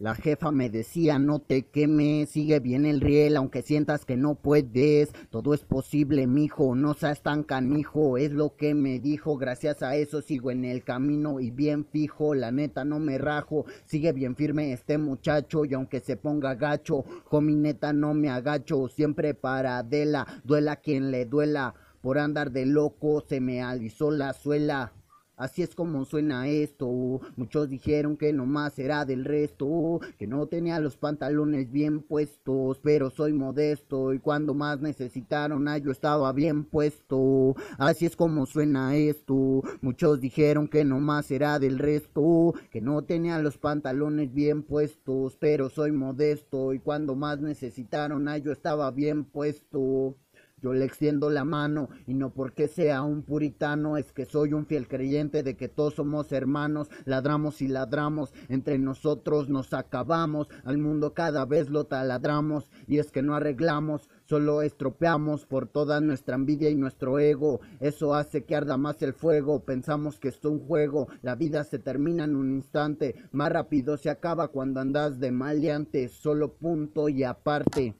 La jefa me decía, no te quemes, sigue bien el riel, aunque sientas que no puedes. Todo es posible, mijo, no seas tan canijo, es lo que me dijo. Gracias a eso sigo en el camino y bien fijo, la neta no me rajo. Sigue bien firme este muchacho y aunque se ponga gacho, mi neta no me agacho. Siempre para Adela, duela quien le duela. Por andar de loco se me alisó la suela. Así es como suena esto. Muchos dijeron que nomás era del resto, que no tenía los pantalones bien puestos, pero soy modesto y cuando más necesitaron a yo estaba bien puesto. Así es como suena esto. Muchos dijeron que nomás era del resto, que no tenía los pantalones bien puestos, pero soy modesto y cuando más necesitaron a yo estaba bien puesto. Yo le extiendo la mano y no porque sea un puritano, es que soy un fiel creyente de que todos somos hermanos, ladramos y ladramos, entre nosotros nos acabamos, al mundo cada vez lo taladramos y es que no arreglamos, solo estropeamos por toda nuestra envidia y nuestro ego, eso hace que arda más el fuego, pensamos que es un juego, la vida se termina en un instante, más rápido se acaba cuando andas de maleante, solo punto y aparte.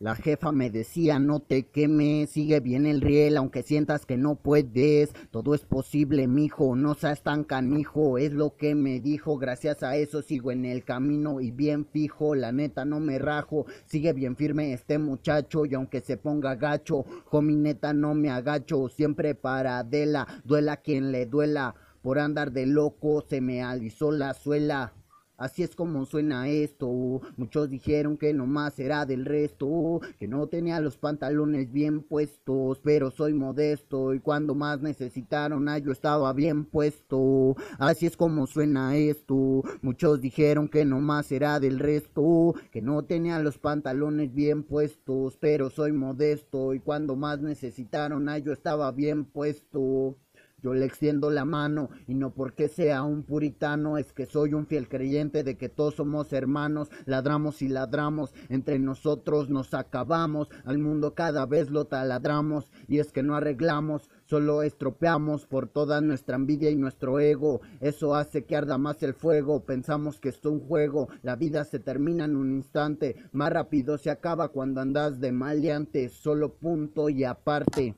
La jefa me decía, no te quemes, sigue bien el riel, aunque sientas que no puedes. Todo es posible, mijo, no seas tan canijo, es lo que me dijo. Gracias a eso sigo en el camino y bien fijo, la neta no me rajo. Sigue bien firme este muchacho y aunque se ponga gacho, mi neta no me agacho. Siempre para Adela, duela quien le duela. Por andar de loco se me alisó la suela. Así es como suena esto. Muchos dijeron que nomás era del resto, que no tenía los pantalones bien puestos, pero soy modesto y cuando más necesitaron a yo estaba bien puesto. Así es como suena esto. Muchos dijeron que nomás era del resto, que no tenía los pantalones bien puestos, pero soy modesto y cuando más necesitaron yo estaba bien puesto. Yo le extiendo la mano y no porque sea un puritano, es que soy un fiel creyente de que todos somos hermanos, ladramos y ladramos, entre nosotros nos acabamos, al mundo cada vez lo taladramos y es que no arreglamos, solo estropeamos por toda nuestra envidia y nuestro ego, eso hace que arda más el fuego, pensamos que es un juego, la vida se termina en un instante, más rápido se acaba cuando andas de maleante, solo punto y aparte.